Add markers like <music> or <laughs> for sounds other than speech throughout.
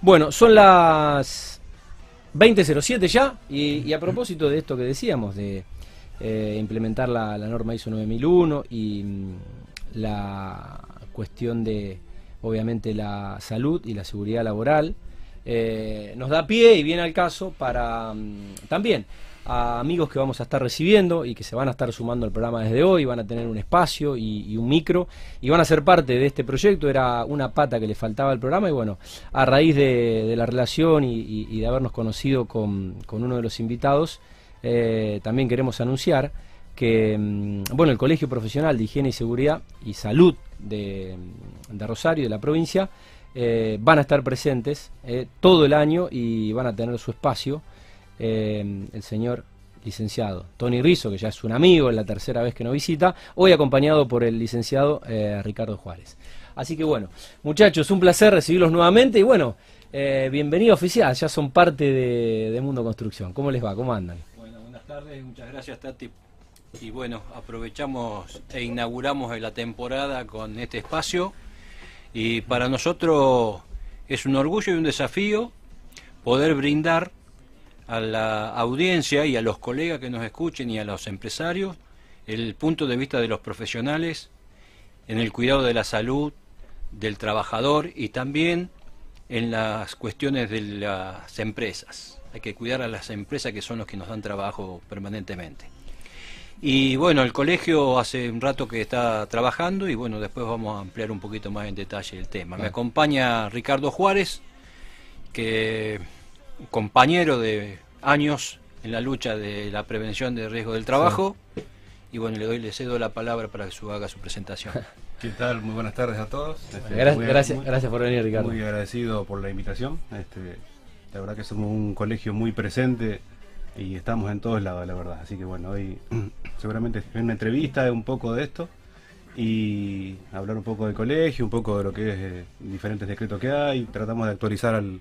Bueno, son las 20.07 ya, y, a propósito de esto que decíamos, de eh, implementar la, norma ISO 9001 y mm, la cuestión de, obviamente, la salud y la seguridad laboral, eh, nos da pie y viene al caso para mm, también a amigos que vamos a estar recibiendo y que se van a estar sumando al programa desde hoy, van a tener un espacio y, un micro y van a ser parte de este proyecto. Era una pata que le faltaba al programa y bueno, a raíz de, la relación y, de habernos conocido con, uno de los invitados, eh, también queremos anunciar que mm, bueno, el Colegio Profesional de Higiene y Seguridad y Salud de, Rosario, de la provincia, eh, van a estar presentes eh, todo el año y van a tener su espacio. Eh, el señor licenciado Tony Rizzo, que ya es un amigo, es la tercera vez que nos visita, hoy acompañado por el licenciado eh, Ricardo Juárez. Así que bueno, muchachos, un placer recibirlos nuevamente y bueno, eh, bienvenido oficial, ya son parte de, Mundo Construcción. ¿Cómo les va? ¿Cómo andan? Bueno, buenas tardes, muchas gracias Tati. Y bueno, aprovechamos e inauguramos la temporada con este espacio y para nosotros es un orgullo y un desafío poder brindar a la audiencia y a los colegas que nos escuchen y a los empresarios el punto de vista de los profesionales en el cuidado de la salud del trabajador y también en las cuestiones de las empresas. Hay que cuidar a las empresas que son los que nos dan trabajo permanentemente. Y bueno, el colegio hace un rato que está trabajando y bueno, después vamos a ampliar un poquito más en detalle el tema. Me acompaña Ricardo Juárez, que compañero de años en la lucha de la prevención de riesgo del trabajo. Y bueno, le doy, le cedo la palabra para que su haga su presentación. <laughs> ¿Qué tal? Muy buenas tardes a todos. Este, gracias, gracias, por venir, Ricardo. Muy agradecido por la invitación. Este, la verdad que somos un colegio muy presente y estamos en todos lados, la verdad. Así que bueno, hoy <clears throat> seguramente en una entrevista un poco de esto y hablar un poco del colegio, un poco de lo que es eh, diferentes decretos que hay. Tratamos de actualizar al,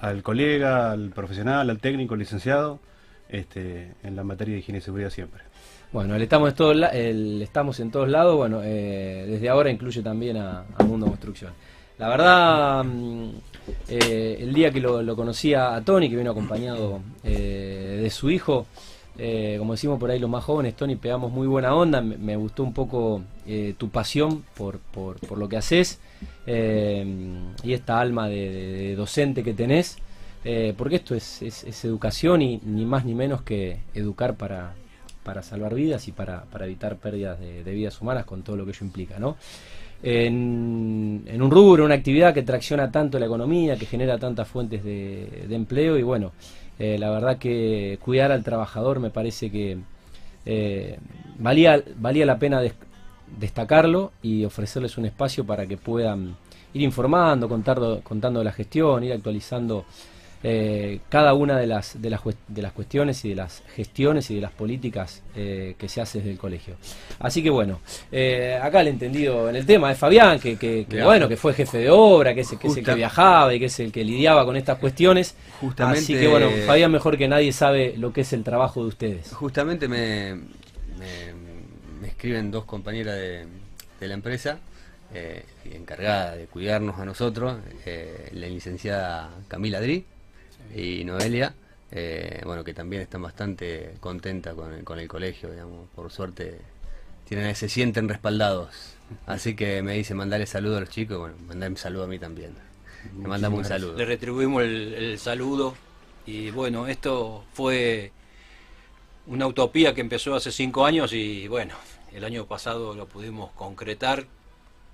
al colega, al profesional, al técnico, al licenciado, este, en la materia de higiene y seguridad siempre. Bueno, el estamos, en todos, el estamos en todos lados, bueno, eh, desde ahora incluye también a, Mundo Construcción. La verdad, mm, eh, el día que lo, lo, conocí a Tony, que vino acompañado eh, de su hijo, como decimos por ahí los más jóvenes, Tony, pegamos muy buena onda, me, gustó un poco tu pasión por, por, lo que haces. Eh, y esta alma de, docente que tenés, eh, porque esto es, educación y ni más ni menos que educar para, para salvar vidas y para, evitar pérdidas de, vidas humanas con todo lo que ello implica, ¿no? En, un rubro, una actividad que tracciona tanto la economía, que genera tantas fuentes de, empleo y bueno, eh, la verdad que cuidar al trabajador me parece que valía, valía la pena destacarlo y ofrecerles un espacio para que puedan ir informando, contando, contando la gestión, ir actualizando eh, cada una de las, de, las, de las cuestiones y de las gestiones y de las políticas eh, que se hace desde el colegio. Así que bueno, eh, acá el entendido en el tema es Fabián, que, que, bueno, que fue jefe de obra, que es, que es el que viajaba y que es el que lidiaba con estas cuestiones. Justamente, Así que bueno, Fabián mejor que nadie sabe lo que es el trabajo de ustedes. Justamente me escriben dos compañeras de, la empresa, eh, encargada de cuidarnos a nosotros, eh, la licenciada Camila Dri y Noelia, eh, bueno, que también están bastante contentas con el, con el colegio, digamos, por suerte tienen, se sienten respaldados. Así que me dice mandarle saludo a los chicos, bueno, mandarme saludo a mí también. Le mandamos un saludo. Le retribuimos el, el saludo y bueno, esto fue una utopía que empezó hace cinco años y bueno, el año pasado lo pudimos concretar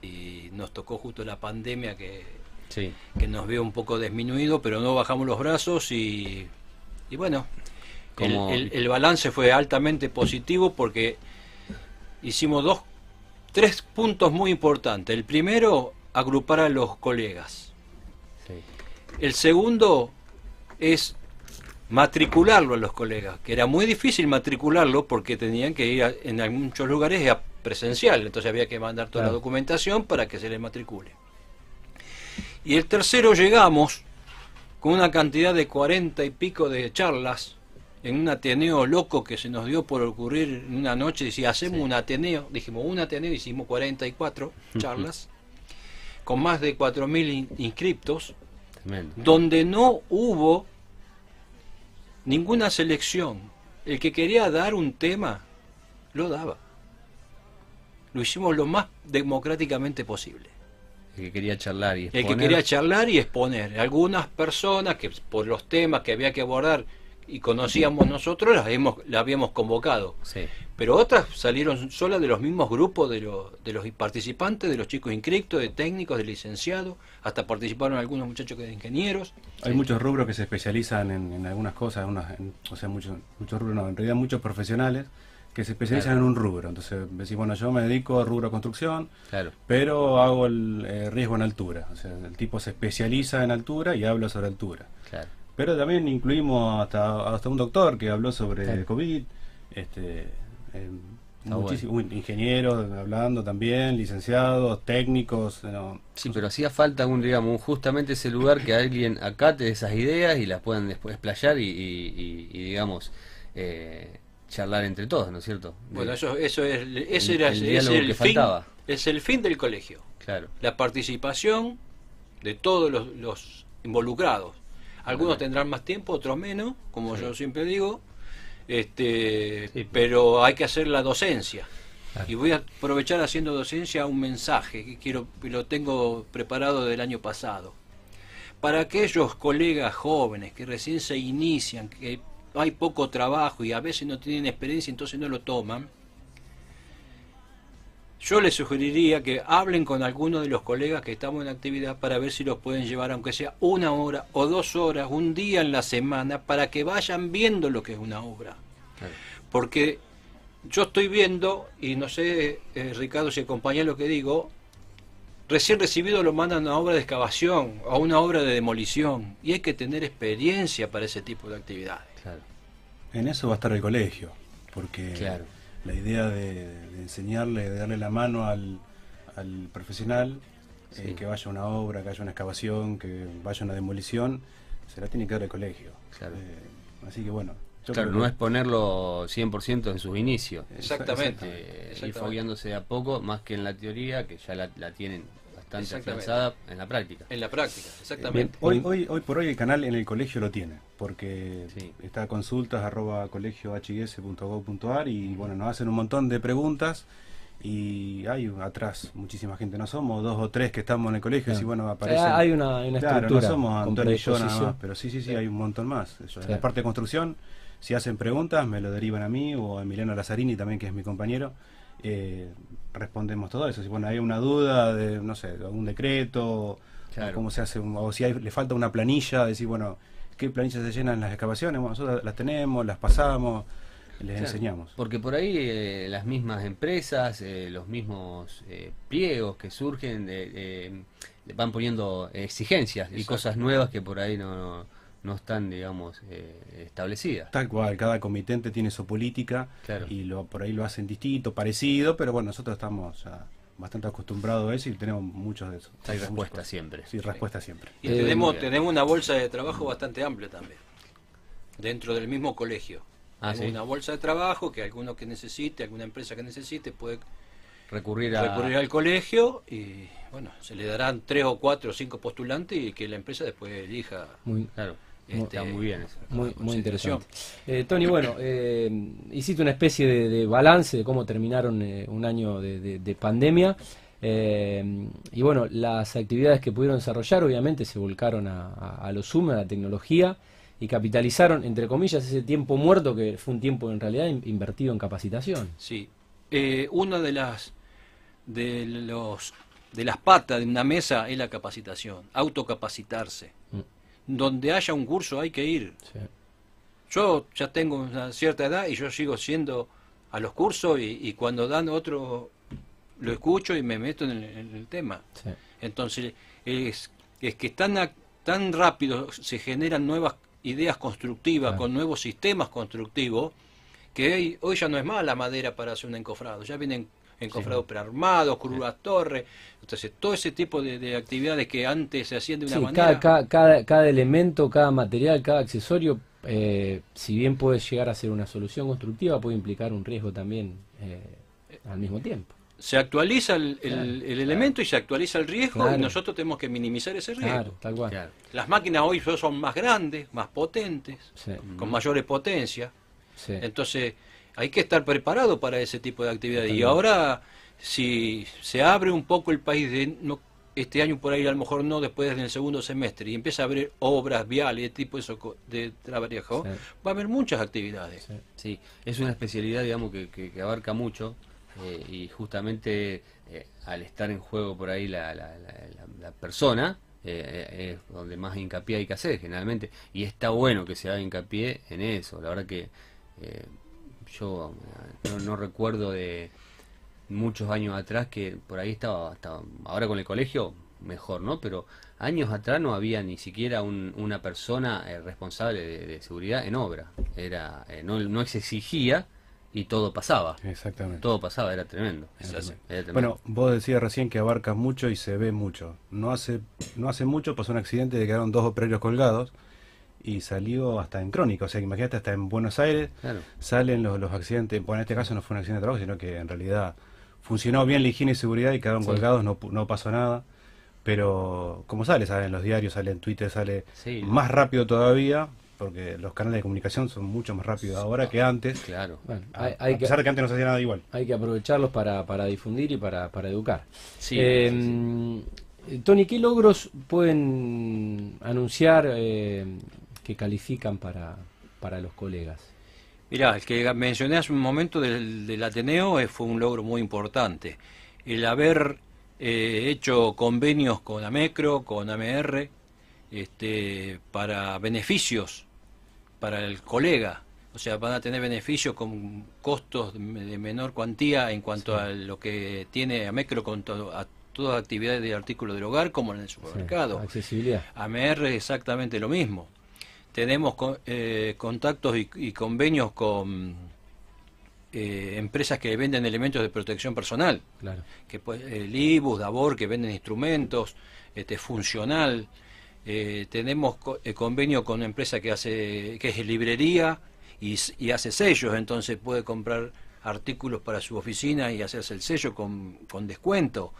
y nos tocó justo la pandemia que, que nos vio un poco disminuido, pero no bajamos los brazos y, y bueno, el, balance fue altamente positivo porque hicimos dos, tres puntos muy importantes. El primero, agrupar a los colegas. El segundo es matricularlo a los colegas, que era muy difícil matricularlo porque tenían que ir en muchos lugares a presencial, entonces había que mandar toda la documentación para que se les matricule. Y el tercero llegamos con una cantidad de cuarenta y pico de charlas en un Ateneo loco que se nos dio por ocurrir en una noche, decía, hacemos un Ateneo, dijimos un Ateneo, hicimos 44 charlas, con más de 4.000 inscriptos, Tremendo. donde no hubo ninguna selección. El que quería dar un tema, lo daba. Lo hicimos lo más democráticamente posible. El que quería charlar y El que exponer. quería charlar y exponer. Algunas personas que por los temas que había que abordar y conocíamos nosotros, las, hemos, las habíamos convocado. Sí, Pero otras salieron solas de los mismos grupos de, los de los participantes, de los chicos inscriptos, de técnicos, de licenciados, hasta participaron algunos muchachos que de ingenieros. Hay muchos rubros que se especializan en, en algunas cosas, unas- en- o sea, muchos, muchos rubros, no, en realidad muchos profesionales que se especializan en un rubro. Entonces, decís, bueno, yo me dedico a rubro construcción, claro. pero hago el eh, riesgo en altura. O sea, el tipo se especializa en altura y habla sobre altura. Claro. Pero también incluimos hasta, hasta un doctor que habló sobre. COVID, este, eh, Está muchísimo- uy, ingenieros hablando también, licenciados, técnicos. no, Sí, pero hacía falta un, digamos, justamente ese lugar que alguien acate esas ideas y las puedan después y, y- y, y, digamos, eh, charlar entre todos, ¿no es cierto? Bueno, eso, eso es, ese El- era el diálogo el que fin, faltaba. es el fin del colegio. Claro, La participación de todos los, los involucrados. Algunos tendrán más tiempo, otros menos, como Sí. yo siempre digo, este, Sí. pero hay que hacer la docencia. Claro. Y voy a aprovechar haciendo docencia un mensaje que quiero, que lo tengo preparado del año pasado. Para aquellos colegas jóvenes que recién se inician, que hay poco trabajo y a veces no tienen experiencia, entonces no lo toman, yo les sugeriría que hablen con algunos de los colegas que estamos en actividad para ver si los pueden llevar, aunque sea una hora o dos horas, un día en la semana, para que vayan viendo lo que es una obra. Porque yo estoy viendo, y no sé, eh, Ricardo, si acompaña lo que digo, recién recibido lo mandan a una obra de excavación, a una obra de demolición, y hay que tener experiencia para ese tipo de actividades. Claro. En eso va a estar el colegio, porque Claro. la idea de, de enseñarle, de darle la mano al, al profesional, eh, que vaya a una obra, que haya una excavación, que vaya una demolición, se la tiene que dar el colegio. Claro. Eh, así que bueno. yo Claro, creo no es ponerlo 100% en sus inicios. Exactamente. Eh, ir fogueándose de a poco, más que en la teoría, que ya la, la tienen bastante Exactamente. afianzada en la práctica. En la práctica, exactamente. Hoy, hoy, hoy por hoy el canal en el colegio lo tiene, porque Sí. está consultas arroba colegiohs.gov.ar y bueno, nos hacen un montón de preguntas y hay atrás muchísima gente, no somos dos o tres que estamos en el colegio, Claro. y bueno, O sea, aparecen... hay una, una Claro, no estructura somos Antonio y yo nada más, pero sí, sí, sí, hay un montón más. Eso, En la parte de construcción, si hacen preguntas, me lo derivan a mí o a Emiliano Lazzarini también, que es mi compañero. eh, respondemos todo eso. Si bueno, hay una duda de, no sé, de algún decreto, o cómo se hace, un- o si hay- le falta una planilla, decir, bueno, ¿qué planillas se llenan las excavaciones? Bueno, nosotros las tenemos, las pasamos, les Claro, enseñamos. Porque por ahí eh, las mismas empresas, eh, los mismos eh, pliegos que surgen, eh, eh, le van poniendo exigencias y cosas nuevas que por ahí no, no, no están, digamos, eh, establecidas. Tal cual, cada comitente tiene su política Claro. y lo, por ahí lo hacen distinto, parecido, pero bueno, nosotros estamos ya bastante acostumbrados a eso y tenemos muchos de eso. Hay Muchas respuesta siempre. Sí, respuesta siempre. Y Eh, tenemos, bien. tenemos una bolsa de trabajo bastante amplia también, dentro del mismo colegio. Ah, Tenemos ¿sí? una bolsa de trabajo que alguno que necesite, alguna empresa que necesite puede Recurrir a... recurrir al colegio y bueno, se le darán tres o cuatro o cinco postulantes y que la empresa después elija. Muy, Claro, este, está muy bien eso. muy, interesante. Eh, Tony, bueno, eh, hiciste una especie de, de balance de cómo terminaron eh, un año de, de- de pandemia. y bueno, las actividades que pudieron desarrollar obviamente se volcaron a, a, a lo Zoom, a la tecnología, y capitalizaron, entre comillas, ese tiempo muerto que fue un tiempo en realidad in- invertido en capacitación. Sí. Una de las de los de las patas de una mesa es la capacitación, autocapacitarse. Mm. Donde haya un curso hay que ir. Sí. Yo ya tengo una cierta edad y yo sigo siendo a los cursos y, y cuando dan otro lo escucho y me meto en el, en el tema. Sí. Entonces es, es que tan, tan rápido se generan nuevas ideas constructivas Claro. con nuevos sistemas constructivos que hoy, hoy ya no es más la madera para hacer un encofrado, ya vienen encofrados prearmados, crudas torres, entonces todo ese tipo de, de actividades que antes se hacían de una Sí, manera... cada, cada, cada, cada elemento, cada material, cada accesorio, eh, si bien puede llegar a ser una solución constructiva, puede implicar un riesgo también eh, al mismo tiempo. se actualiza el, el- el elemento y se actualiza el riesgo Claro. y nosotros tenemos que minimizar ese riesgo. Claro, tal cual. Claro. Las máquinas hoy son más grandes, más potentes, Sí, con mayores potencias. sí. Entonces, hay que estar preparado para ese tipo de actividades. Y ahora, si se abre un poco el país, de no, este año por ahí a lo mejor no, después del segundo semestre, y empieza a abrir obras viales, tipo eso de trabajo, Sí. va a haber muchas actividades. Sí. Sí, es una especialidad, digamos, que, que- que abarca mucho eh, y justamente eh, al estar en juego por ahí la, la- la- la- la persona, eh, es donde más hincapié hay que hacer generalmente. Y está bueno que se haga hincapié en eso. La verdad que eh, yo no, no recuerdo de muchos años atrás que por ahí estaba, estaba ahora con el colegio mejor, ¿no? Pero años atrás no había ni siquiera un- una persona eh, responsable de, de seguridad en obra. Era eh, no, no se exigía y todo pasaba. Exactamente. Todo pasaba, era tremendo. Era. Bueno, vos decías recién que abarca mucho y se ve mucho. No hace, no hace mucho pasó un accidente de quedaron dos operarios colgados y salió hasta en crónica. O sea, que imagínate, hasta en Buenos Aires Claro. salen los, los accidentes. Bueno, en este caso no fue un accidente de trabajo, sino que en realidad funcionó bien la higiene y seguridad y quedaron Sí. colgados, no, no pasó nada. Pero, como sale, sale en los diarios, sale en Twitter, sale Sí. más rápido todavía, porque los canales de comunicación son mucho más rápidos ahora que antes. Claro. Bueno, A, hay, hay a que, pesar de que antes no se hacía nada igual. hay que aprovecharlos para, para difundir y para, para educar. Sí, Eh, sí, Tony, ¿qué logros pueden anunciar eh, que califican para, para los colegas? Mirá, el que mencioné hace un momento del, del Ateneo eh, fue un logro muy importante. El haber eh, hecho convenios con AMECRO, con AMR, este, para beneficios para el colega. O sea, van a tener beneficios con costos de menor cuantía en cuanto a lo que tiene AMECRO con todo- a todas las actividades de artículos del hogar, como en el Sí, supermercado. accesibilidad. AMR es exactamente lo mismo. Tenemos eh, contactos y, y convenios con eh, empresas que venden elementos de protección personal, Claro. que puede- el IBUS, Davor, que venden instrumentos, este funcional. Eh, tenemos co- eh, convenio con una empresa que hace que es librería y, y hace sellos, entonces puede comprar artículos para su oficina y hacerse el sello con, con descuento.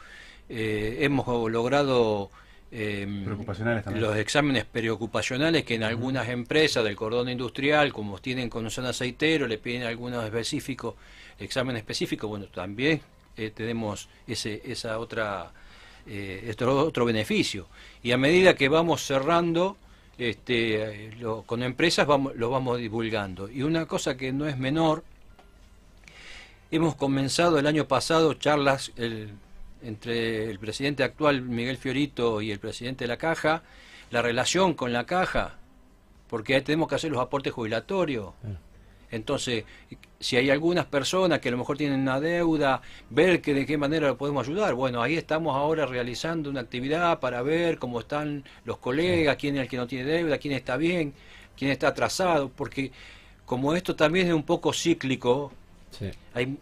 Eh, hemos logrado eh, Preocupacionales también. los exámenes preocupacionales que en algunas empresas del cordón industrial, como tienen con un aceitero, le piden algunos específicos, examen específico, bueno, también eh, tenemos ese, esa otra, eh, otro, otro beneficio. Y a medida que vamos cerrando este, lo- con empresas, vamos, lo vamos divulgando. Y una cosa que no es menor, hemos comenzado el año pasado charlas el- entre el presidente actual, Miguel Fiorito, y el presidente de la Caja, la relación con la Caja, porque ahí tenemos que hacer los aportes jubilatorios. Ah. Entonces, si hay algunas personas que a lo mejor tienen una deuda, ver que de qué manera lo podemos ayudar. Bueno, ahí estamos ahora realizando una actividad para ver cómo están los colegas, quién es el que no tiene deuda, quién está bien, quién está atrasado, porque como esto también es un poco cíclico, Sí. hay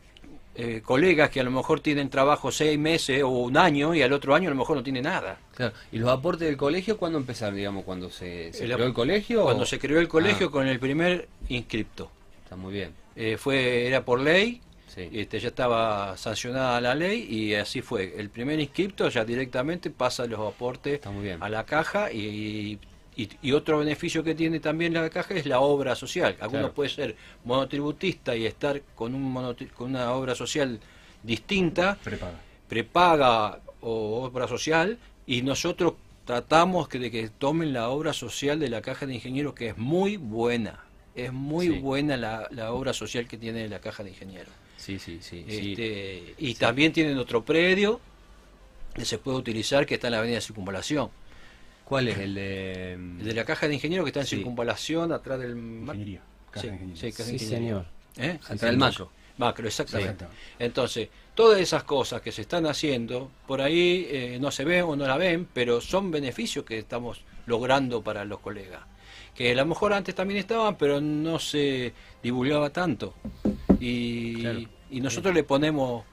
eh, colegas que a lo mejor tienen trabajo seis meses o un año y al otro año a lo mejor no tiene nada. Claro. ¿Y los aportes del colegio cuándo empezaron, digamos, cuando se, se El ap- creó el colegio? Cuando o- se creó el colegio Ah, con el primer inscripto. Está muy bien. Eh, fue Era por ley, Sí. este, ya estaba sancionada la ley y así fue. El primer inscripto ya directamente pasa los aportes a la caja y, y, y otro beneficio que tiene también la caja es la obra social. Alguno Claro. puede ser monotributista y estar con, un con una obra social distinta, Prepaga. prepaga o obra social y nosotros tratamos que, de que tomen la obra social de la caja de ingenieros que es muy buena. Es muy Sí. buena la, la obra social que tiene la caja de ingenieros. Sí, sí, sí. sí. Este, y también tienen otro predio que se puede utilizar que está en la avenida Circunvalación. ¿Cuál es el de...? El de la caja de ingenieros que está en Sí. Circunvalación, atrás del... Ingeniería. Sí, de ingeniería. sí, casa de Sí, ingeniería. señor. ¿Eh? Atrás del macro. Macro, exactamente. Entonces, todas esas cosas que se están haciendo, por ahí eh, no se ven o no la ven, pero son beneficios que estamos logrando para los colegas. Que a lo mejor antes también estaban, pero no se divulgaba tanto. Y, Claro. y nosotros le ponemos...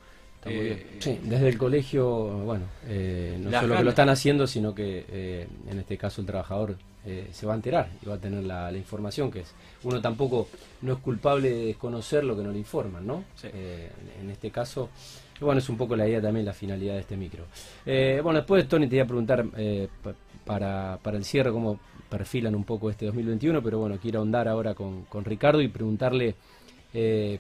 Está muy eh, Sí, desde el colegio, bueno, eh, no solo que lo están haciendo, sino que eh, en este caso el trabajador eh, se va a enterar y va a tener la, la información que es. Uno tampoco no es culpable de desconocer lo que no le informan, ¿no? Sí. Eh, en este caso, bueno, es un poco la idea también, la finalidad de este micro. Eh, bueno, después Tony te iba a preguntar pa- para, para el cierre cómo perfilan un poco este 2021, pero bueno, quiero ahondar ahora con, con Ricardo y preguntarle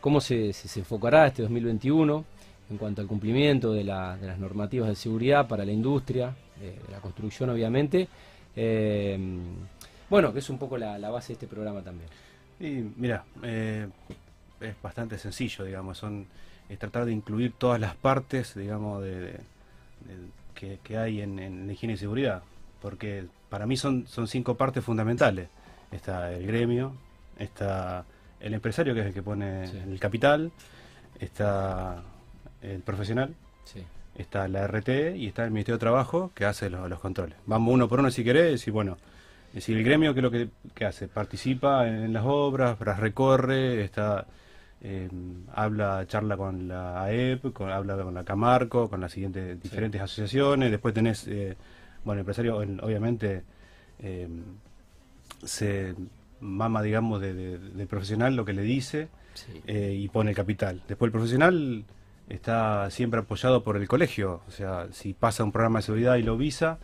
cómo se, se- se enfocará este 2021 en cuanto al cumplimiento de, la- de las normativas de seguridad para la industria, eh, de la construcción obviamente. Eh, bueno, que es un poco la, la base de este programa también. Y mira, eh, es bastante sencillo, digamos, son es tratar de incluir todas las partes, digamos, de, de- de- que, que hay en, en la higiene y seguridad, porque para mí son, son cinco partes fundamentales. Está el gremio, está el empresario, que es el que pone Sí. el capital, está el profesional, Sí. está la RT y está el Ministerio de Trabajo que hace los, los controles. Vamos uno por uno si querés y bueno, es decir, el gremio que es lo que, que hace, participa en, las obras, las recorre, está eh, habla, charla con la AEP, con, habla con la Camarco, con las siguientes diferentes asociaciones, después tenés, eh, bueno, el empresario en- obviamente eh, se mama, digamos, de, profesional lo que le dice, Sí. eh, y pone el capital. Después el profesional está siempre apoyado por el colegio, o sea, si pasa un programa de seguridad y lo visa,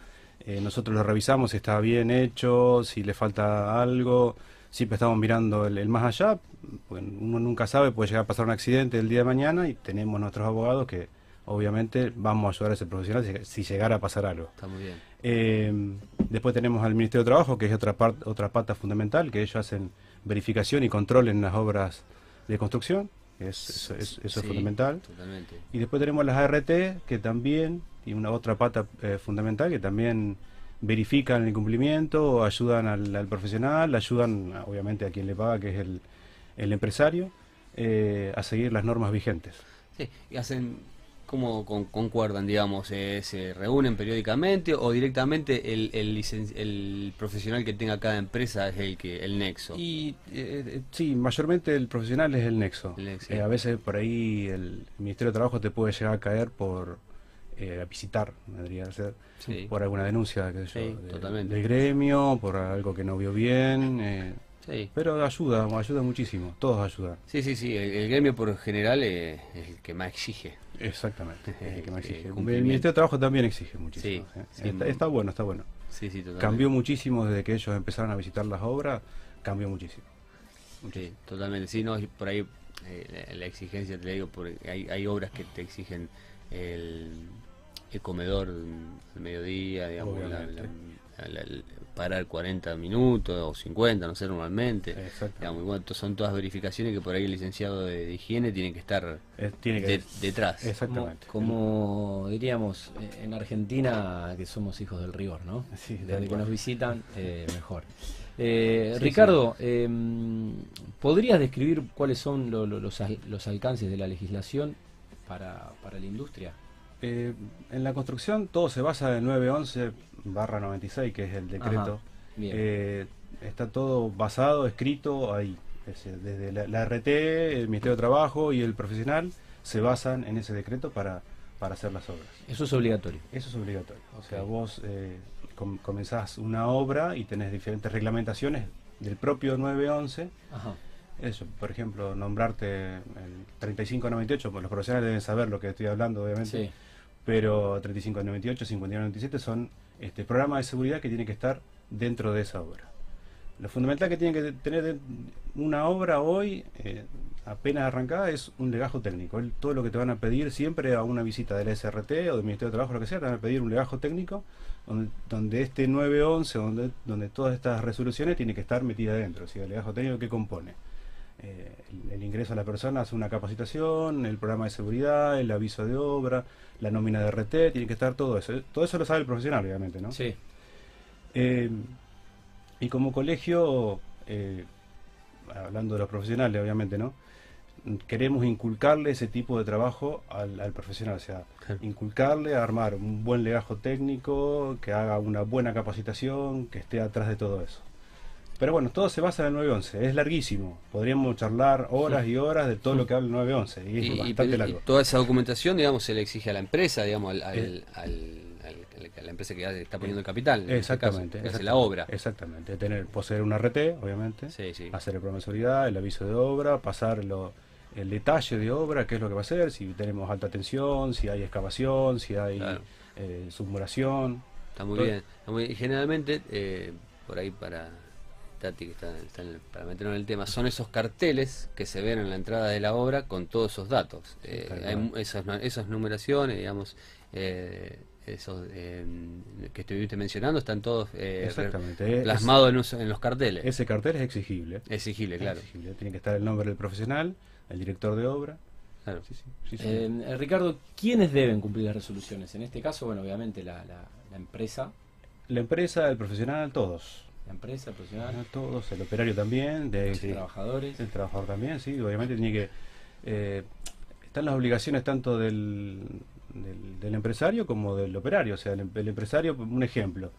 eh, nosotros lo revisamos si está bien hecho, si le falta algo, siempre estamos mirando el, el más allá, porque uno nunca sabe, puede llegar a pasar un accidente el día de mañana y tenemos nuestros abogados que obviamente vamos a ayudar a ese profesional si, si llegara a pasar algo. Está muy bien. Eh, después tenemos al Ministerio de Trabajo, que es otra, part- otra pata fundamental, que ellos hacen verificación y control en las obras de construcción, es, eso, es, eso es Sí, fundamental. Totalmente. Y después tenemos las ART, que también, y una otra pata eh, fundamental, que también verifican el cumplimiento, ayudan al, al profesional, ayudan obviamente a quien le paga, que es el, el empresario, eh, a seguir las normas vigentes. Sí, y hacen, ¿cómo con- concuerdan, digamos? Eh, ¿Se reúnen periódicamente o directamente el, el, profesional que tenga cada empresa es el que el nexo? Y eh, eh, sí, mayormente el profesional es el nexo. El nexo. Eh, a veces por ahí el Ministerio de Trabajo te puede llegar a caer por a visitar, debería ser, Sí. por alguna denuncia yo, Sí, de- del gremio, por algo que no vio bien. eh, Sí. pero ayuda, ayuda muchísimo, todos ayudan. Sí, sí, sí, el, el gremio por general es el que más exige. Exactamente. <laughs> que más Eh, exige. el. Ministerio de Trabajo también exige muchísimo. Sí, eh. está, está bueno, está bueno. Sí, sí, totalmente. Cambió muchísimo desde que ellos empezaron a visitar las obras, cambió muchísimo. Sí, totalmente. Sí, no, por ahí eh, la, la exigencia, te digo, porque hay, hay obras que te exigen el, el comedor al mediodía, digamos, la- la- la- parar 40 minutos o 50, no sé, normalmente. Exactamente. Digamos, bueno, son todas verificaciones que por ahí el licenciado de, de higiene tiene que estar Eh, tiene que de- detrás. Como, Exactamente. como diríamos eh, en Argentina, que somos hijos del rigor, ¿no? Sí, Desde que cual. nos visitan, eh, mejor. Eh, Sí, Ricardo, eh, ¿podrías describir cuáles son lo- lo- los, al- los alcances de la legislación para, para la industria? Eh, en la construcción todo se basa en el 911 barra 96, que es el decreto. Eh, está todo basado, escrito ahí. Es decir, desde la, la RT, el Ministerio de Trabajo y el profesional se basan en ese decreto para, para hacer las obras. Eso es obligatorio. Eso es obligatorio. O sea, vos eh, com- comenzás una obra y tenés diferentes reglamentaciones del propio 911 Ajá. eso, por ejemplo, nombrarte el 3598, pues los profesionales deben saber lo que estoy hablando, obviamente, Sí. pero 3598, 5197 son este, programas de seguridad que tienen que estar dentro de esa obra. Lo fundamental que tiene que tener una obra hoy, eh, apenas arrancada, es un legajo técnico. Todo lo que te van a pedir siempre a una visita del SRT o del Ministerio de Trabajo, lo que sea, te van a pedir un legajo técnico donde, donde este 911, donde, donde todas estas resoluciones tienen que estar metidas dentro. O sea, el legajo técnico que compone eh, el, el ingreso a la persona hace una capacitación, el programa de seguridad, el aviso de obra, la nómina de RT, tiene que estar todo eso. Todo eso lo sabe el profesional, obviamente, ¿no? Sí. Eh, y como colegio, eh, hablando de los profesionales, obviamente, ¿no? Queremos inculcarle ese tipo de trabajo al, al profesional, o sea, Claro. inculcarle a armar un buen legajo técnico, que haga una buena capacitación, que esté atrás de todo eso. Pero bueno, todo se basa en el 911, es larguísimo. Podríamos charlar horas y horas de todo lo que habla el 911, y es Y, bastante pero- y largo. toda esa documentación, digamos, se le exige a la empresa, digamos, al, al- Eh. al- a la empresa que está poniendo el capital. este Exactamente. caso, que hace exactamente, la obra. Exactamente. Tener, poseer una RT, obviamente. Sí, sí. Hacer el programa el aviso de obra, pasar lo- el detalle de obra, qué es lo que va a hacer, si tenemos alta tensión, si hay excavación, si hay Claro. eh, submuración. Está muy bien. está muy- y generalmente, eh, por ahí para Tati, que está, está en el- para meternos en el tema, son esos carteles que se ven en la entrada de la obra con todos esos datos. Eh, hay esas, nu- esas numeraciones, digamos, eh, esos eh, que estuviste mencionando, están todos eh, plasmados en, los- en los carteles. Ese cartel es exigible. Exigible, claro. Exigible. Tiene que estar el nombre del profesional, el director de obra. claro. Sí, sí, sí, sí. Eh, eh, Ricardo, ¿quiénes deben cumplir las resoluciones? En este caso, bueno, obviamente la, la- la empresa, La empresa, el profesional, todos. La empresa, el profesional, Todos, el operario también, de, los trabajadores. el trabajador también, sí, obviamente tiene que... eh, están las obligaciones tanto del, del, del empresario como del operario. O sea, el, em- el empresario, un ejemplo,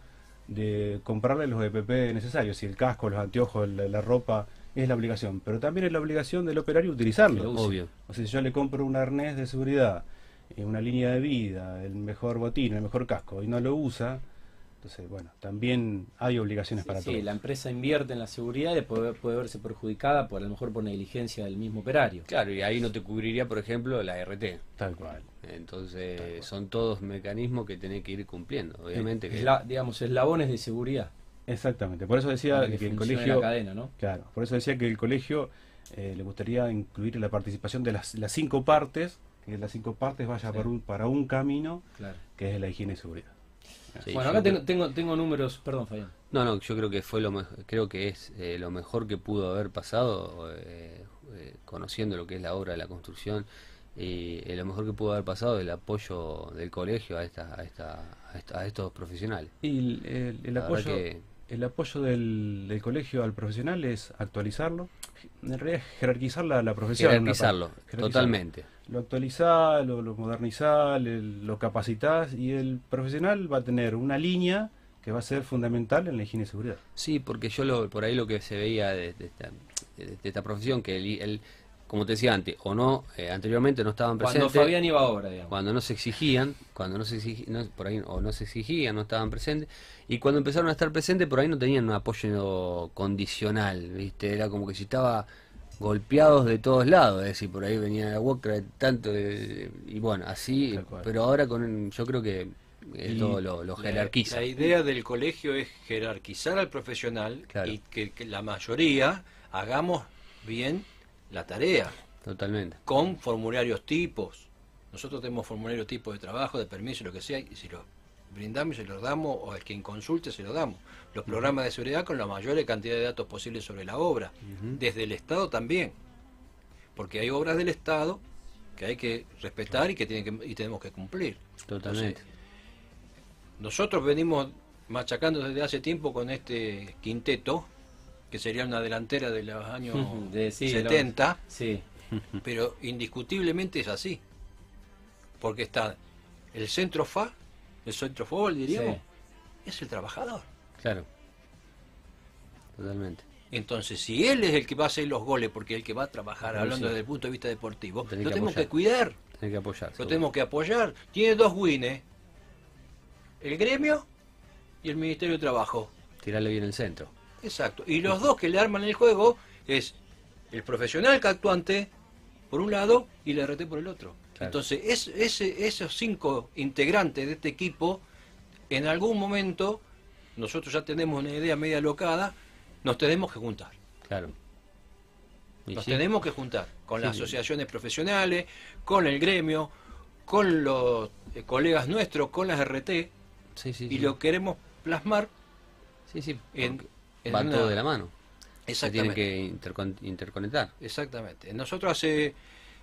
de comprarle los EPP necesarios, si el casco, los anteojos, la, la ropa, es la obligación. Pero también es la obligación del operario utilizarlo. Obvio. O sea, si yo le compro un arnés de seguridad, eh, una línea de vida, el mejor botín, el mejor casco, y no lo usa, entonces, bueno, también hay obligaciones para Sí, todos. la empresa invierte en la seguridad y puede, puede verse perjudicada por a lo mejor por negligencia del mismo operario. Claro, y ahí no te cubriría, por ejemplo, la RT. Tal cual. Entonces, son todos mecanismos que tenés que ir cumpliendo. Obviamente que. Esla- digamos, eslabones de seguridad. Exactamente. Por eso decía que, que el colegio. la cadena, ¿no? Claro, por eso decía que el colegio eh, le gustaría incluir la participación de las, las cinco partes, que las cinco partes vaya Sí. para, un, para un camino Claro. que es la higiene y seguridad. Sí, bueno, acá tengo, tengo, tengo números, perdón, Fabián. No, no, yo creo que fue lo mejor, creo que es eh, lo mejor que pudo haber pasado, eh, eh, conociendo lo que es la obra de la construcción, y lo mejor que pudo haber pasado es el apoyo del colegio a esta, a esta, a, esta- a estos profesionales. Y el, el- apoyo, que- el apoyo del, del colegio al profesional es actualizarlo, en realidad es jerarquizar la, la profesión. Jerarquizarlo, totalmente. Lo actualizás, lo, lo modernizás, le- lo capacitás y el profesional va a tener una línea que va a ser fundamental en la higiene y seguridad. Sí, porque yo lo, por ahí lo que se veía de, de esta, de esta profesión, que el, el- como te decía antes, o no, eh, anteriormente no estaban Cuando presentes. Fabián iba a obra, digamos. cuando no se exigían, cuando no se exigían, por ahí o no se exigían, no estaban presentes, y cuando empezaron a estar presentes, por ahí no tenían un apoyo condicional, ¿viste? Era como que si estaba golpeados de todos lados, es decir, por ahí venía la Walker tanto de- y bueno, así, pero ahora con yo creo que esto lo, lo La- jerarquiza. La, idea del colegio es jerarquizar al profesional Claro. y que, que la mayoría hagamos bien la tarea, Totalmente. con formularios tipos. Nosotros tenemos formularios tipos de trabajo, de permiso, lo que sea, y si los brindamos y se los damos, o al quien consulte se los damos. Los programas de seguridad con la mayor cantidad de datos posibles sobre la obra, desde el Estado también, porque hay obras del Estado que hay que respetar y que tienen que, y tenemos que cumplir. Totalmente. Entonces, nosotros venimos machacando desde hace tiempo con este quinteto, que sería una delantera de los años <laughs> De- sí, de los- 70, Sí, <laughs> pero indiscutiblemente es así. Porque está el centro FA, el centro fútbol diríamos, es el trabajador. Claro. Totalmente. Entonces, si él es el que va a hacer los goles, porque es el que va a trabajar, hablando desde el punto de vista deportivo, Tenés lo que tenemos apoyar. que cuidar, Tiene que apoyar. lo seguro. tenemos que apoyar. Tiene dos wines, el gremio y el Ministerio de Trabajo. Tirarle bien el centro. Exacto. Y los dos que le arman el juego es el profesional que actuante por un lado y la RT por el otro. Claro. Entonces, es, ese, esos cinco integrantes de este equipo, en algún momento, nosotros ya tenemos una idea media locada, nos tenemos que juntar. Claro. Y Nos sí, tenemos que juntar con las Sí. asociaciones profesionales, con el gremio, con los eh, colegas nuestros, con las RT, y lo queremos plasmar Sí, sí, en, va una- todo de la mano. Se tienen Exactamente. que intercon- interconectar. Exactamente. Nosotros hace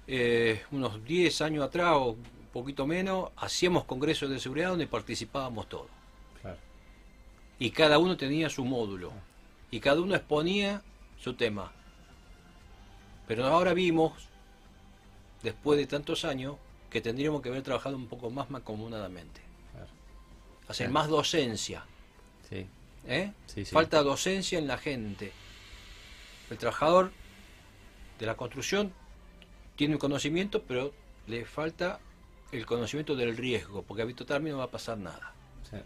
eh, unos 10 años atrás o un poquito menos, hacíamos congresos de seguridad donde participábamos todos. claro. Y cada uno tenía su módulo. Y cada uno exponía su tema. Pero ahora vimos, después de tantos años, que tendríamos que haber trabajado un poco más mancomunadamente. Claro. Hacer Claro. más docencia. Sí, ¿eh? sí, sí. Falta docencia en la gente. El trabajador de la construcción tiene un conocimiento, pero le falta el conocimiento del riesgo, porque habitualmente no va a pasar nada. sí.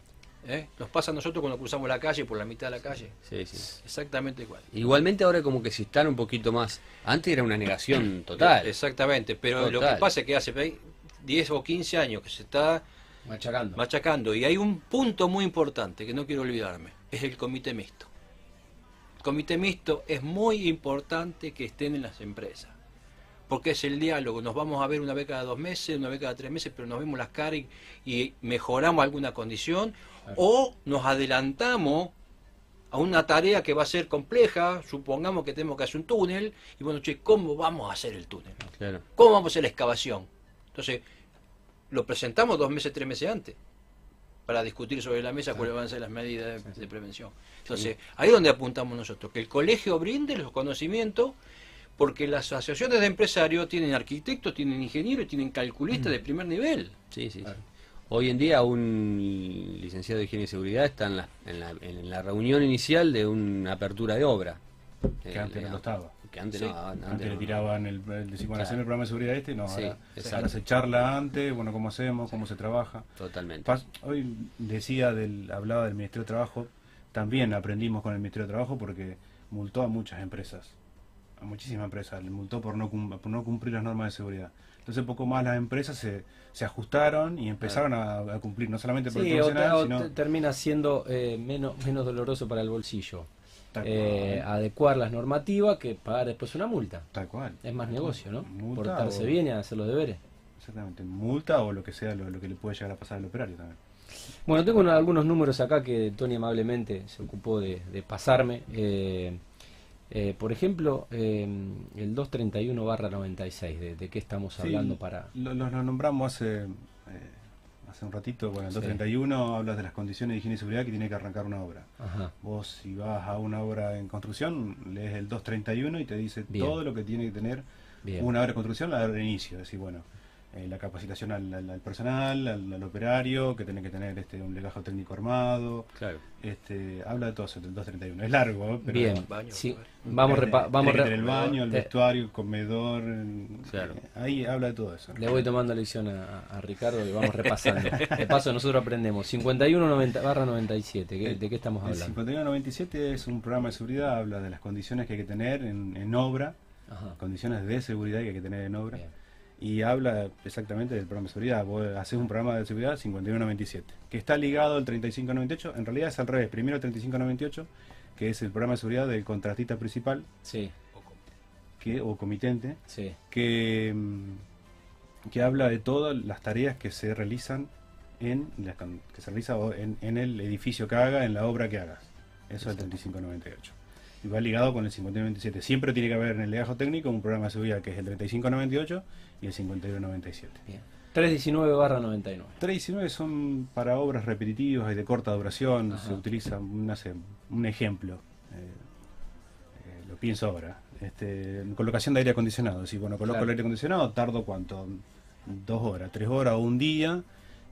¿eh? Nos pasa a nosotros cuando cruzamos la calle, por la mitad de la calle. Sí, sí. Exactamente igual. Igualmente ahora como que si están un poquito más... Antes era una negación total. Exactamente, pero lo que pasa es que hace ve- 10 o 15 años que se está Machacando. machacando y hay un punto muy importante que no quiero olvidarme, es el comité mixto. El comité mixto es muy importante que estén en las empresas, porque es el diálogo, nos vamos a ver una vez cada dos meses, una vez cada tres meses, pero nos vemos las caras y, y mejoramos alguna condición o nos adelantamos a una tarea que va a ser compleja, supongamos que tenemos que hacer un túnel, y bueno, che, ¿cómo vamos a hacer el túnel? Claro. ¿Cómo vamos a hacer la excavación? Entonces, lo presentamos dos meses, tres meses antes para discutir sobre la mesa cuáles van a ser las medidas de, de prevención. Entonces, ahí es donde apuntamos nosotros, que el colegio brinde los conocimientos, porque las asociaciones de empresarios tienen arquitectos, tienen ingenieros, tienen calculistas de primer nivel. Sí, sí, sí. Hoy en día un licenciado de higiene y seguridad está en la, en la, en la reunión inicial de una apertura de obra. Que antes no lo estaba. Que antes Sí. no, antes, Antes le tiraban el, el decir, bueno, Claro. haceme el programa de seguridad este, no, Sí, ahora, se charla antes, bueno, cómo hacemos, cómo se trabaja. Totalmente. Pas- Hoy decía, del, hablaba del Ministerio de Trabajo, también aprendimos con el Ministerio de Trabajo porque multó a muchas empresas, a muchísimas empresas, le multó por no, por no cumplir las normas de seguridad. Entonces poco más las empresas se, se ajustaron y empezaron a, a cumplir, no solamente por el Sí, o, profesional, o sino... te- termina siendo eh, menos, menos doloroso para el bolsillo. Eh, adecuar las normativas que pagar después una multa. Tal cual. Es más negocio, ¿no? Multa Portarse o- bien y hacer los deberes. Exactamente, multa o lo que sea, lo, lo que le puede llegar a pasar al operario también. Bueno, tengo uno- algunos números acá que Tony amablemente se ocupó de, de pasarme. Eh, eh, por ejemplo, eh, el 231 barra 96, de, de qué estamos Sí, hablando para... Lo, lo- lo nombramos hace, eh, hace un ratito, bueno, el Sí. 231 habla de las condiciones de higiene y seguridad que tiene que arrancar una obra. Ajá. Vos si vas a una obra en construcción, lees el 231 y te dice Bien. todo lo que tiene que tener Bien. una obra de construcción la de inicio. Es decir, bueno, eh, la capacitación al, al- al personal, al, al operario, que tiene que tener este un legajo técnico armado. Claro. Este, habla de todo eso, del 231. Es largo, ¿eh? pero Bien, Baño, sí. Vamos, Tiene- vamos tiene el baño, el te- vestuario, el comedor. eh, Claro. eh, ahí habla de todo eso. Le voy tomando lección a, a Ricardo y vamos repasando. De paso, nosotros aprendemos. 51 90 barra 97, ¿qué- ¿de qué estamos El hablando? 5197 es un programa de seguridad, habla de las condiciones que hay que tener en, en obra, Ajá. condiciones de seguridad que hay que tener en obra, Bien. Y habla exactamente del programa de seguridad. Vos haces un programa de seguridad 5197, que está ligado al 3598, en realidad es al revés, primero el 3598, que es el programa de seguridad del contratista principal Sí, que, o comitente, sí. que, mm, que habla de todas las tareas que se realizan en la que se realiza en, en el edificio que haga, en la obra que hagas. Eso es el 3598. Y va ligado con el 5197. Siempre tiene que haber en el legajo técnico un programa de seguridad que es el 3598 y el 5197. Bien. 319 barra 99. 319 son para obras repetitivas y de corta duración. Ajá. Se utiliza, no sé, un ejemplo. eh, eh, lo pienso ahora. Este, colocación de aire acondicionado. Si bueno, coloco Claro. el aire acondicionado, tardo cuánto? Dos horas, tres horas o un día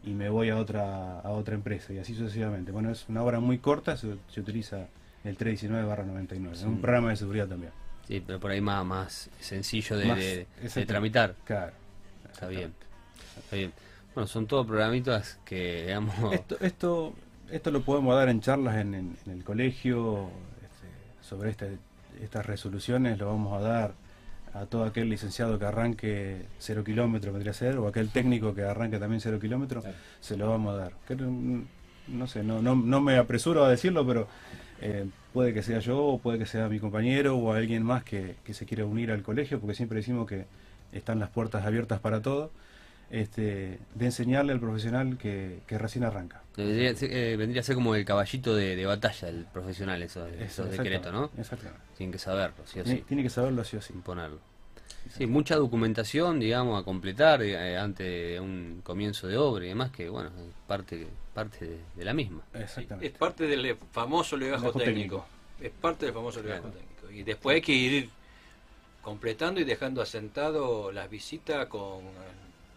y me voy a otra a otra empresa y así sucesivamente. Bueno, es una obra muy corta, se, se utiliza el 319 barra 99. Es un programa de seguridad también. Sí, pero por ahí más, más sencillo de, Más- de- tramitar. Claro. Está bien. Está bien. Bueno, son todos programitas que, digamos... Esto, esto, esto lo podemos dar en charlas en, en- en el colegio este, sobre este- estas resoluciones, lo vamos a dar a todo aquel licenciado que arranque cero kilómetros, vendría a ser, o aquel técnico que arranque también cero kilómetros, Claro. se lo vamos a dar. Que no, no sé, no, no, no me apresuro a decirlo, pero eh, puede que sea yo, o puede que sea mi compañero, o alguien más que, que se quiera unir al colegio, porque siempre decimos que están las puertas abiertas para todo, este, de enseñarle al profesional que, que recién arranca. Vendría, ser- eh, vendría a ser como el caballito de, de batalla del profesional, esos, esos decretos, ¿no? Exactamente. Tienen que saberlo, sí o Tiene, sí, tiene que saberlo sí o sí. imponerlo. Sí, mucha documentación, digamos, a completar eh, antes de un comienzo de obra y demás, que, bueno, es parte, parte de, de la misma. Exactamente. Es parte del famoso legajo Legajo técnico. Es parte del famoso legajo Claro. técnico. Y después hay que ir completando y dejando asentado las visitas con,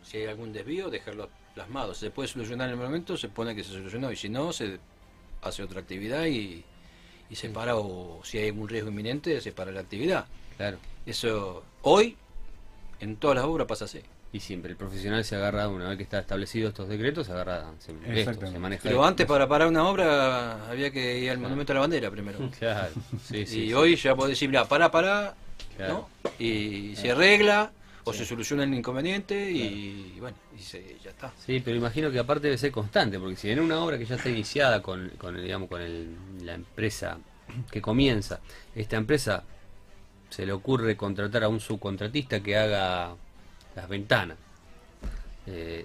si hay algún desvío, dejarlo plasmado. Si se puede solucionar en el momento, se pone que se solucionó. Y si no, se hace otra actividad y, y se para, o si hay algún riesgo inminente, se para la actividad. Claro. Eso hoy, en todas las obras pasa así. Y siempre el profesional se agarra, una vez que está establecido estos decretos, se agarra, se, esto, se maneja. Pero antes para parar una obra había que ir al Monumento a la Bandera primero. <laughs> Claro, sí, sí. y sí. hoy ya podés decir, mira, para, para, Claro. ¿no? Y se arregla o se soluciona el inconveniente y, y bueno, y se, ya está. Sí, pero imagino que aparte debe ser constante, porque si en una obra que ya está iniciada con, con digamos, con el- la empresa que comienza, esta empresa se le ocurre contratar a un subcontratista que haga las ventanas. Eh,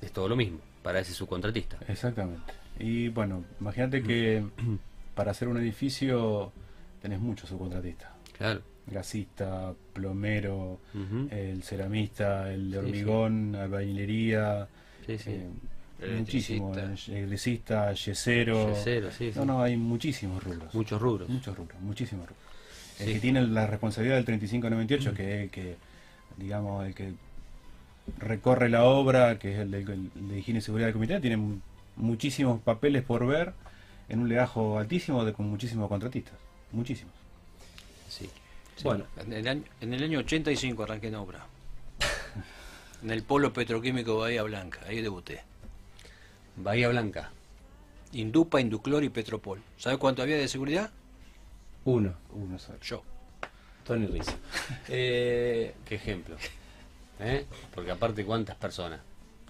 es todo lo mismo para ese subcontratista. Exactamente. Y bueno, imagínate que <clears throat> para hacer un edificio tenés muchos subcontratistas. Claro. Gasista, plomero, el ceramista, el de Sí, sí. hormigón, albañilería, Sí, sí. eh, El muchísimo, electricista. yesero. Yesero, sí, sí. No, no, hay muchísimos rubros. Muchos rubros. Muchos rubros, muchísimos rubros. El Sí. que tiene la responsabilidad del 3598, que es el que, digamos, el que recorre la obra, que es el de, el de higiene y seguridad del comité, tiene mu- muchísimos papeles por ver en un legajo altísimo de con muchísimos contratistas. Muchísimos. Sí. Sí. Bueno. En el, año, en el año 85 arranqué en obra. <laughs> En el polo petroquímico Bahía Blanca, ahí debuté. Bahía Blanca. Indupa, Induclor y Petropol. ¿Sabes cuánto había de seguridad? Uno, Uno solo. Yo. Tony Rizzo. <laughs> Eh, Qué ejemplo. ¿Eh? Porque aparte, ¿cuántas personas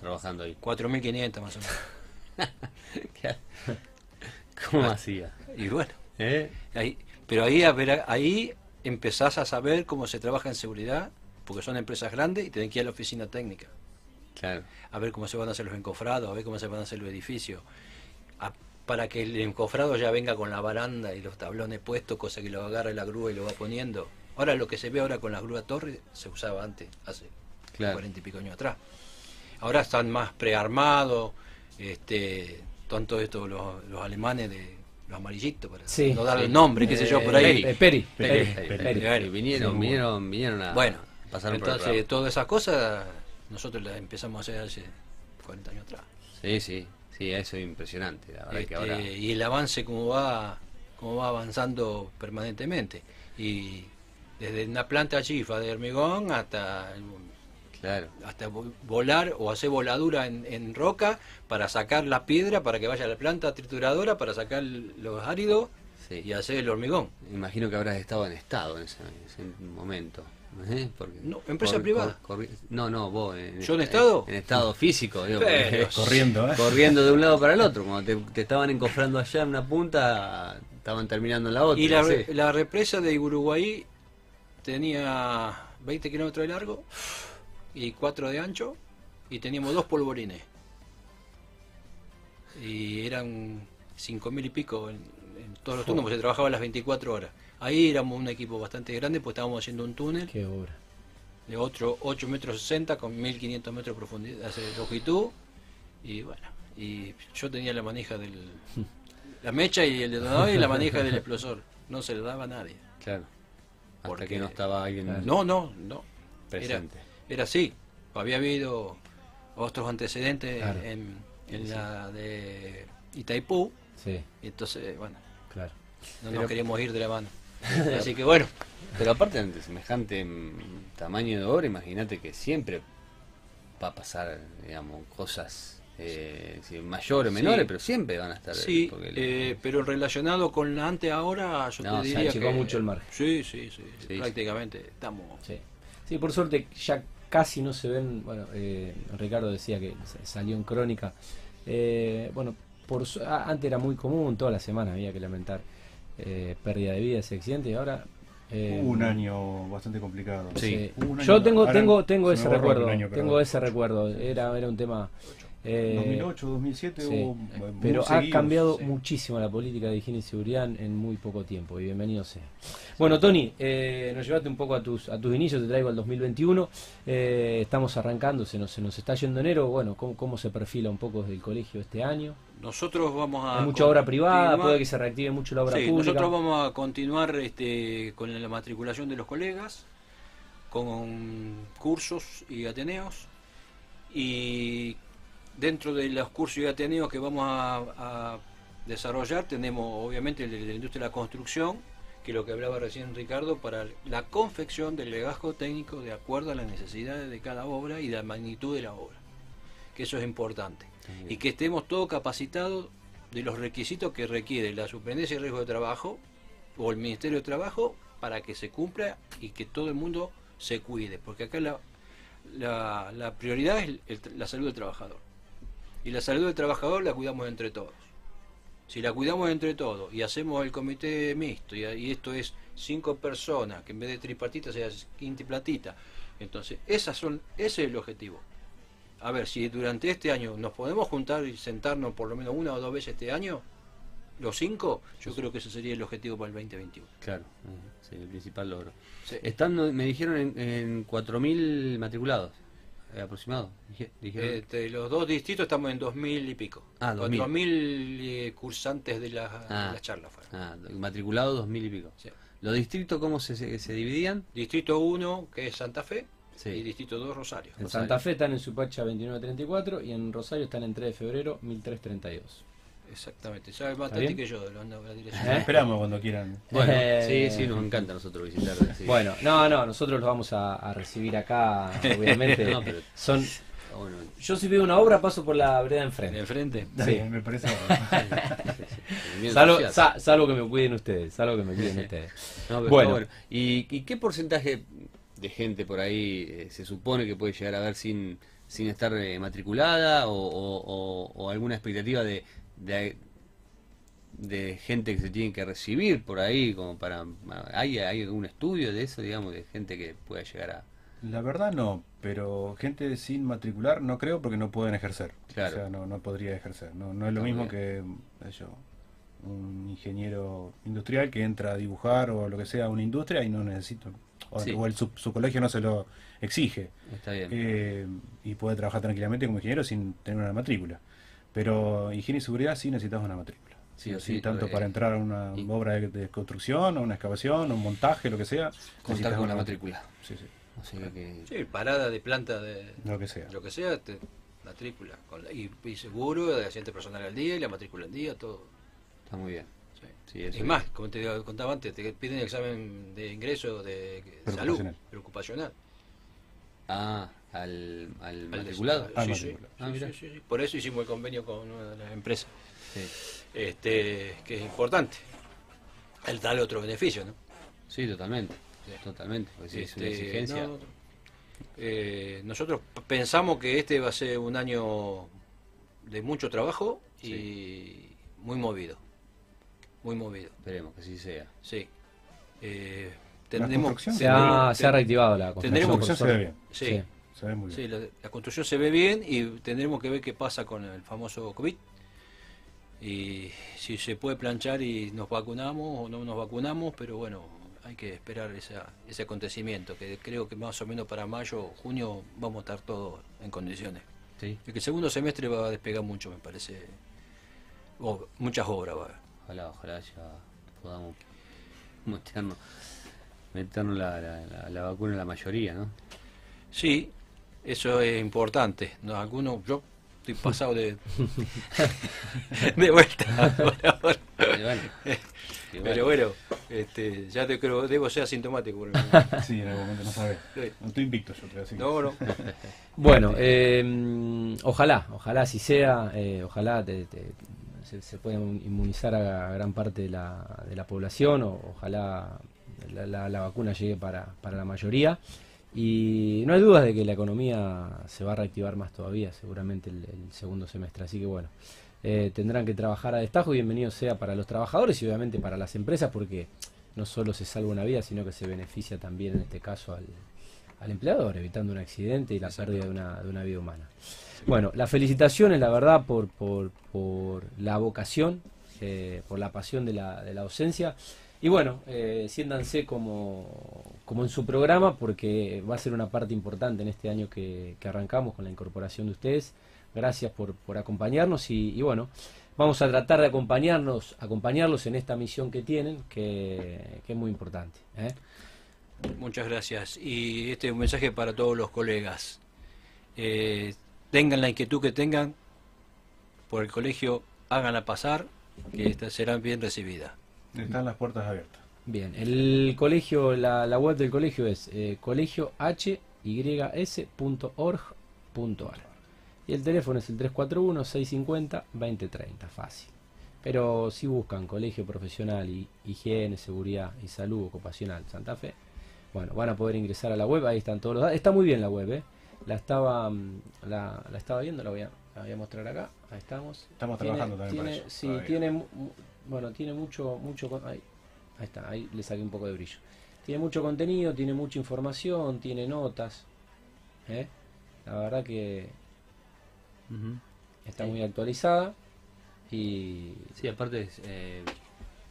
trabajando ahí? 4.500 más o menos. <laughs> ¿Cómo hacía? Y bueno, ¿Eh? ahí, pero ahí, a ver, ahí empezás a saber cómo se trabaja en seguridad, porque son empresas grandes y tienen que ir a la oficina técnica. Claro. a ver cómo se van a hacer los encofrados, a ver cómo se van a hacer los edificios, a- para que el encofrado ya venga con la baranda y los tablones puestos, cosa que lo agarre la grúa y lo va poniendo. Ahora lo que se ve ahora con las grúas torres se usaba antes, hace Claro. cuarenta y pico años atrás. Ahora están más prearmados, este, todos estos los, los alemanes de los amarillitos, para Sí, no darle sí. el nombre, qué sé yo, por eh, ahí. eh, Peri, Peri, Peri, Peri. Peri. Vinieron, vinieron, vinieron a Bueno, pasar entonces todas esas cosas nosotros las empezamos a hacer hace 40 años atrás. Sí, sí, sí, eso es impresionante, la verdad que Este, ahora. y el avance como va como va avanzando permanentemente y desde una planta chifa de hormigón hasta Claro, hasta vo- volar o hacer voladura en, en roca para sacar la piedra para que vaya a la planta trituradora para sacar los áridos sí. y hacer el hormigón Imagino que habrás estado en estado en ese, en ese momento. ¿eh? Porque No, empresa privada. no, no, vos. En, ¿Yo en estado? En, estado físico, digo. Pero- porque- Corriendo, ¿eh? corriendo de un lado para el otro. Cuando te, te estaban encofrando allá en una punta, estaban terminando en la otra. y la, sí. re- la represa de Uruguay tenía 20 kilómetros de largo y 4 de ancho y teníamos dos polvorines. Y eran cinco mil y pico en, en todos los turnos porque se trabajaba las 24 horas. Ahí éramos un equipo bastante grande pues estábamos haciendo un túnel. Qué obra. de otro 8 metros 60 con 1500 metros de profundidad de longitud. Y bueno y yo tenía la manija del <laughs> la mecha y el detonador y la manija del explosor. No se le daba a nadie. Claro. Hasta Porque- que no estaba alguien no no no. presente. era, era así. Había habido otros antecedentes Claro. en, en la de Itaipú. Sí, y entonces bueno claro. no Pero- nos queríamos ir de la mano. <laughs> Así que bueno. Pero aparte de semejante tamaño de obra, imagínate que siempre va a pasar, digamos, cosas eh, sí, mayores, Sí. menores, pero siempre van a estar. Sí, porque le- eh, pero relacionado con la antes ahora, yo No, te se diría que mucho el margen. Sí, sí, sí, Sí, prácticamente estamos. Sí. sí, por suerte ya casi no se ven. Bueno, eh, Ricardo decía que sa- salió en crónica. Eh, bueno, por antes era muy común, toda la semana había que lamentar eh, pérdida de vidas y accidentes. Y ahora. eh, Hubo un año bastante complicado. Sí. Un año- Yo tengo, tengo, tengo se ese recuerdo. año, tengo ese recuerdo. Era, era un tema. Eh, 2008, 2007 sí. hubo eh, Pero ha seguidos, cambiado sí. muchísimo la política de higiene y seguridad en, muy poco tiempo y bienvenido sea. Bueno, Tony, eh, nos llevaste un poco a tus, a tus inicios, te traigo al 2021. Eh, estamos arrancando, se nos, se nos está yendo enero. Bueno, ¿cómo, cómo se perfila un poco desde el colegio este año? Nosotros vamos a Hay mucha obra privada, puede que se reactive mucho la obra Sí, pública. nosotros vamos a continuar este, con la matriculación de los colegas, con cursos y ateneos. Y dentro de los cursos y ateneos que vamos a, a desarrollar, tenemos obviamente el de la industria de la construcción, que lo que hablaba recién Ricardo, para la confección del legajo técnico de acuerdo a las necesidades de cada obra y la magnitud de la obra. Que eso es importante. Y que estemos todos capacitados de los requisitos que requiere la superintendencia de riesgo de trabajo o el Ministerio de Trabajo para que se cumpla y que todo el mundo se cuide. Porque acá la, la, la prioridad es el- la salud del trabajador. Y la salud del trabajador la cuidamos entre todos. Si la cuidamos entre todos y hacemos el comité mixto, y, y esto es cinco personas, que en vez de tripartita sea quintiplatita, entonces esas son, ese es el objetivo. A ver, si durante este año nos podemos juntar y sentarnos por lo menos una o dos veces este año, los cinco, yo creo que ese sería el objetivo para el 2021. Claro, sí, el principal logro. Sí. Están, me dijeron, en, en 4.000 matriculados eh, aproximados. Dije-. Este, los dos distritos estamos en 2000 y pico. Ah, 2000. 4000 eh, cursantes de la, Ah. la charla. fueron. ah, matriculados 2.000 y pico. Sí. ¿Los distritos cómo se, se, se dividían? Distrito 1, que es Santa Fe, Sí. y Distrito 2, Rosario. En Rosario. Santa Fe están en Supacha 2934 y en Rosario están en 3 de febrero 1332. Exactamente, sabe más ¿Está Tati bien? que yo de la dirección. ¿Eh? Esperamos cuando quieran. Bueno, Eh, sí, sí, nos encanta a nosotros visitar. <laughs> sí. Bueno, no, no, nosotros los vamos a, a recibir acá, <laughs> obviamente. No, pero- Son, bueno, yo si veo una obra paso por la vereda ¿De enfrente. enfrente? Sí. me parece. <laughs> Salvo, sa- salvo que me cuiden ustedes, salvo que me cuiden ustedes. No, pero Bueno. está ¿Y, y qué porcentaje de gente por ahí eh, se supone que puede llegar a ver sin, sin estar eh, matriculada o, o- o- o alguna expectativa de, de, de gente que se tiene que recibir por ahí? como para ¿Hay, ¿Hay algún estudio de eso, digamos, de gente que pueda llegar a... La verdad no, pero gente sin matricular no creo porque no pueden ejercer. Claro. O sea, no, no podría ejercer. No, no es lo mismo que yo, un ingeniero industrial que entra a dibujar o lo que sea a una industria y no necesita, o, Sí. o el, su, su colegio no se lo exige. Está bien. Eh, y puede trabajar tranquilamente como ingeniero sin tener una matrícula. Pero higiene y seguridad sí necesitas una matrícula. Sí o Sí, sí, tanto eh, para entrar a una y- obra de, de construcción, o una excavación, o un montaje, lo que sea. Contar necesitas con una la matrícula. Sí, sí, O sea que... Sí, parada de planta de lo que sea. lo que sea, te, matrícula. Con la- y, y seguro, de asiento personal al día y la matrícula al día, todo. Está muy bien. Sí. Sí, es más, como te contaba antes, te piden examen de ingreso de salud preocupacional. Ah, al, al Al matriculado. des- Al sí, sí, matriculado. Ah, sí, mirá. sí, sí, sí. Por eso hicimos el convenio con una de las empresas, Sí. este, que es importante. El darle otro beneficio, ¿no? Sí, totalmente. Sí. totalmente. Pues sí, es una Este, exigencia. no, eh, nosotros pensamos que este va a ser un año de mucho trabajo y muy movido. Muy movido, Esperemos que así sea. sí. Eh, tendremos, Se ha, tendremos- se ha reactivado la construcción. tendremos- se bien. Sí, Se ve muy bien. sí, la, la construcción se ve bien y tendremos que ver qué pasa con el famoso COVID. Y si se puede planchar y nos vacunamos o no nos vacunamos, pero bueno, hay que esperar esa, ese acontecimiento, que creo que más o menos para mayo o junio vamos a estar todos en condiciones. Sí, El que el segundo semestre va a despegar mucho, me parece. O- muchas obras va a haber. ojalá, ojalá ya podamos meternos, meternos la, la, la- la vacuna en la mayoría, ¿no? Sí, eso es importante. No, algunos, yo estoy pasado de, <laughs> <laughs> de vuelta por <laughs> ahora. Y bueno, y bueno, Pero bueno, este, ya te creo, debo ser asintomático. por el momento. Sí, en algún momento no sabes. No estoy invicto yo, creo. así que- No, no. Bueno, eh, ojalá, ojalá así sea, eh, ojalá te- te- se, se pueda inmunizar a gran parte de la, de la población, o, ojalá la, la- la vacuna llegue para, para la mayoría. Y no hay dudas de que la economía se va a reactivar más todavía, seguramente el, el segundo semestre. Así que bueno, eh, tendrán que trabajar a destajo. Bienvenido sea para los trabajadores y obviamente para las empresas, porque no solo se salva una vida, sino que se beneficia también en este caso al, al empleador, evitando un accidente y la pérdida de una, de una vida humana. Bueno, las felicitaciones, la verdad, por, por, por la vocación, eh, por la pasión de la, de la docencia. Y bueno, eh, siéntanse como, como en su programa, porque va a ser una parte importante en este año que, arrancamos con la incorporación de ustedes. Gracias por, por acompañarnos y, y bueno, vamos a tratar de acompañarnos, acompañarlos en esta misión que tienen, que, que es muy importante. ¿eh? Muchas gracias. Y este es un mensaje para todos los colegas. Eh, tengan la inquietud que tengan por el colegio, háganla pasar, que esta serán bien recibidas. Están las puertas abiertas. Bien, el colegio, la, la web del colegio es eh, colegiohys.org.ar y el teléfono es el 341-650-2030, fácil. Pero si buscan Colegio Profesional y Higiene, Seguridad y Salud Ocupacional Santa Fe, bueno, van a poder ingresar a la web, ahí están todos los datos. Está muy bien la web, ¿eh? La estaba, mm, la, la estaba viendo, la voy, a, la voy a mostrar acá, ahí estamos. Estamos Tiene- trabajando también tiene- para eso. Sí, todavía. tiene, bueno, tiene mucho, mucho, ahí, ahí está, ahí le saqué un poco de brillo. Tiene mucho contenido, tiene mucha información, tiene notas, ¿eh? La verdad que está Sí. muy actualizada y Sí, aparte es, eh,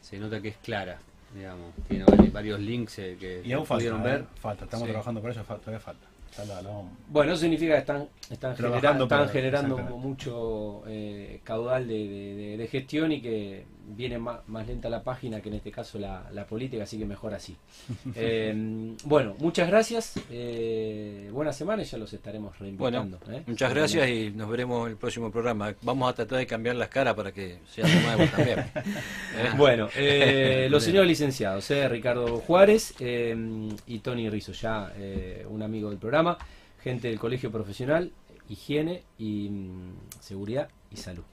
se nota que es clara, digamos. Tiene vari- varios links eh, que Y aún falta, pudieron ¿eh? ver. falta, estamos Sí. trabajando por eso, fa- todavía falta. Bueno, eso significa que están, están, Trabajando, genera- están generando mucho eh, caudal de, de- de- de gestión y que viene más, más lenta la página que en este caso la, la política, así que mejor así. <laughs> Eh, bueno, muchas gracias. eh, buena semana y ya los estaremos Bueno, reinvitando. ¿eh? muchas gracias y nos veremos en el próximo programa. Vamos a tratar de cambiar las caras para que sean nuevos también. <laughs> Bueno, eh, <laughs> los señores licenciados, eh, Ricardo Juárez eh, y Tony Rizzo, ya un amigo del programa, gente del Colegio Profesional, Higiene y mm, Seguridad y Salud.